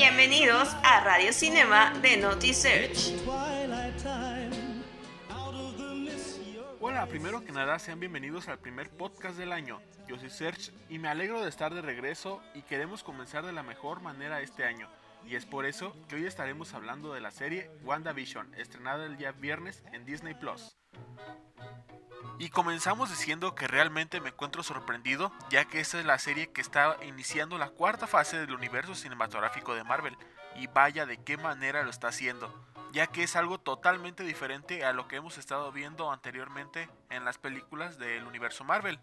Bienvenidos a Radio Cinema de Naughty Search. Hola, primero que nada, sean bienvenidos al primer podcast del año. Yo soy Serge y me alegro de estar de regreso y queremos comenzar de la mejor manera este año. Y es por eso que hoy estaremos hablando de la serie WandaVision, estrenada el día viernes en Disney Plus. Y comenzamos diciendo que realmente me encuentro sorprendido, ya que esta es la serie que está iniciando la cuarta fase del universo cinematográfico de Marvel, y vaya de qué manera lo está haciendo, ya que es algo totalmente diferente a lo que hemos estado viendo anteriormente en las películas del universo Marvel.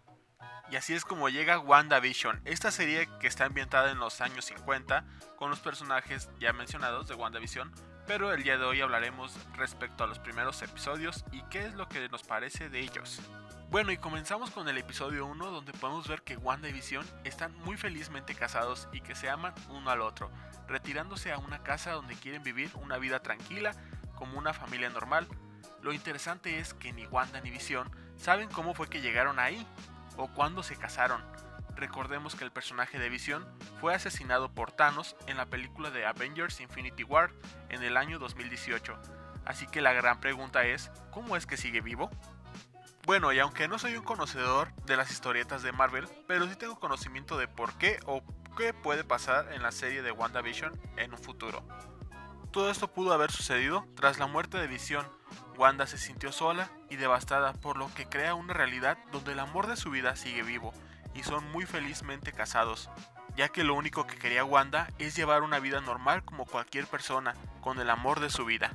Y así es como llega WandaVision, esta serie que está ambientada en los años 50, con los personajes ya mencionados de WandaVision, pero el día de hoy hablaremos respecto a los primeros episodios y qué es lo que nos parece de ellos. Bueno, y comenzamos con el episodio 1 donde podemos ver que Wanda y Vision están muy felizmente casados y que se aman uno al otro, retirándose a una casa donde quieren vivir una vida tranquila como una familia normal. Lo interesante es que ni Wanda ni Vision saben cómo fue que llegaron ahí o cuándo se casaron Recordemos que el personaje de Visión fue asesinado por Thanos en la película de Avengers Infinity War en el año 2018. Así que la gran pregunta es, ¿cómo es que sigue vivo? Bueno, y aunque no soy un conocedor de las historietas de Marvel, pero sí tengo conocimiento de por qué o qué puede pasar en la serie de WandaVision en un futuro. Todo esto pudo haber sucedido tras la muerte de Visión. Wanda se sintió sola y devastada, por lo que crea una realidad donde el amor de su vida sigue vivo y son muy felizmente casados, ya que lo único que quería Wanda es llevar una vida normal como cualquier persona, con el amor de su vida.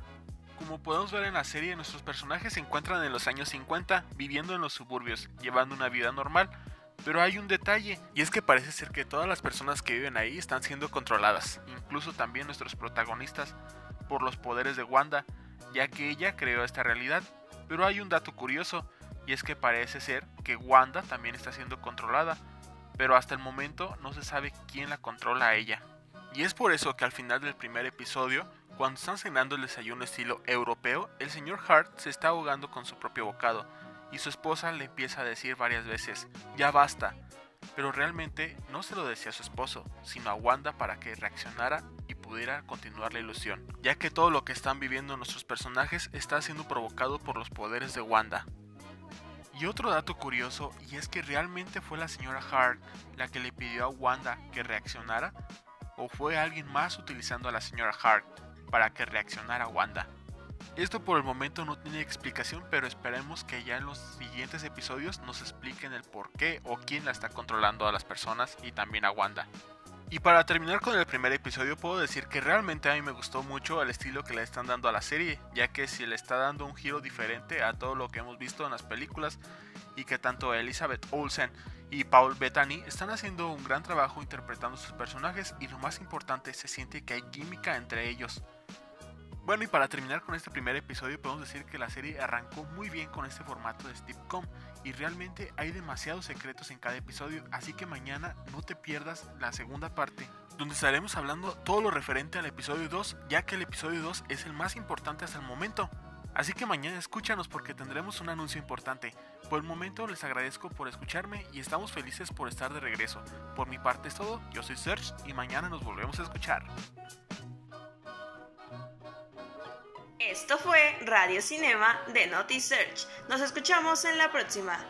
Como podemos ver en la serie, nuestros personajes se encuentran en los años 50, viviendo en los suburbios, llevando una vida normal, pero hay un detalle, y es que parece ser que todas las personas que viven ahí están siendo controladas, incluso también nuestros protagonistas, por los poderes de Wanda, ya que ella creó esta realidad. Pero hay un dato curioso, y es que parece ser que Wanda también está siendo controlada, pero hasta el momento no se sabe quién la controla a ella. Y es por eso que al final del primer episodio, cuando están cenando el desayuno estilo europeo, el señor Hart se está ahogando con su propio bocado, y su esposa le empieza a decir varias veces, ya basta, pero realmente no se lo decía a su esposo, sino a Wanda para que reaccionara y pudiera continuar la ilusión, ya que todo lo que están viviendo nuestros personajes está siendo provocado por los poderes de Wanda. Y otro dato curioso, y es que realmente fue la señora Hart la que le pidió a Wanda que reaccionara, o fue alguien más utilizando a la señora Hart para que reaccionara a Wanda. Esto por el momento no tiene explicación, pero esperemos que ya en los siguientes episodios nos expliquen el por qué o quién la está controlando a las personas y también a Wanda. Y para terminar con el primer episodio puedo decir que realmente a mí me gustó mucho el estilo que le están dando a la serie, ya que si le está dando un giro diferente a todo lo que hemos visto en las películas y que tanto Elizabeth Olsen y Paul Bettany están haciendo un gran trabajo interpretando sus personajes y lo más importante se siente que hay química entre ellos. Bueno, y para terminar con este primer episodio, podemos decir que la serie arrancó muy bien con este formato de Steve-Com y realmente hay demasiados secretos en cada episodio, así que mañana no te pierdas la segunda parte, donde estaremos hablando todo lo referente al episodio 2, ya que el episodio 2 es el más importante hasta el momento. Así que mañana escúchanos porque tendremos un anuncio importante. Por el momento les agradezco por escucharme y estamos felices por estar de regreso. Por mi parte es todo, yo soy Serge y mañana nos volvemos a escuchar. Esto fue Radio Cinema de Naughty Search. Nos escuchamos en la próxima.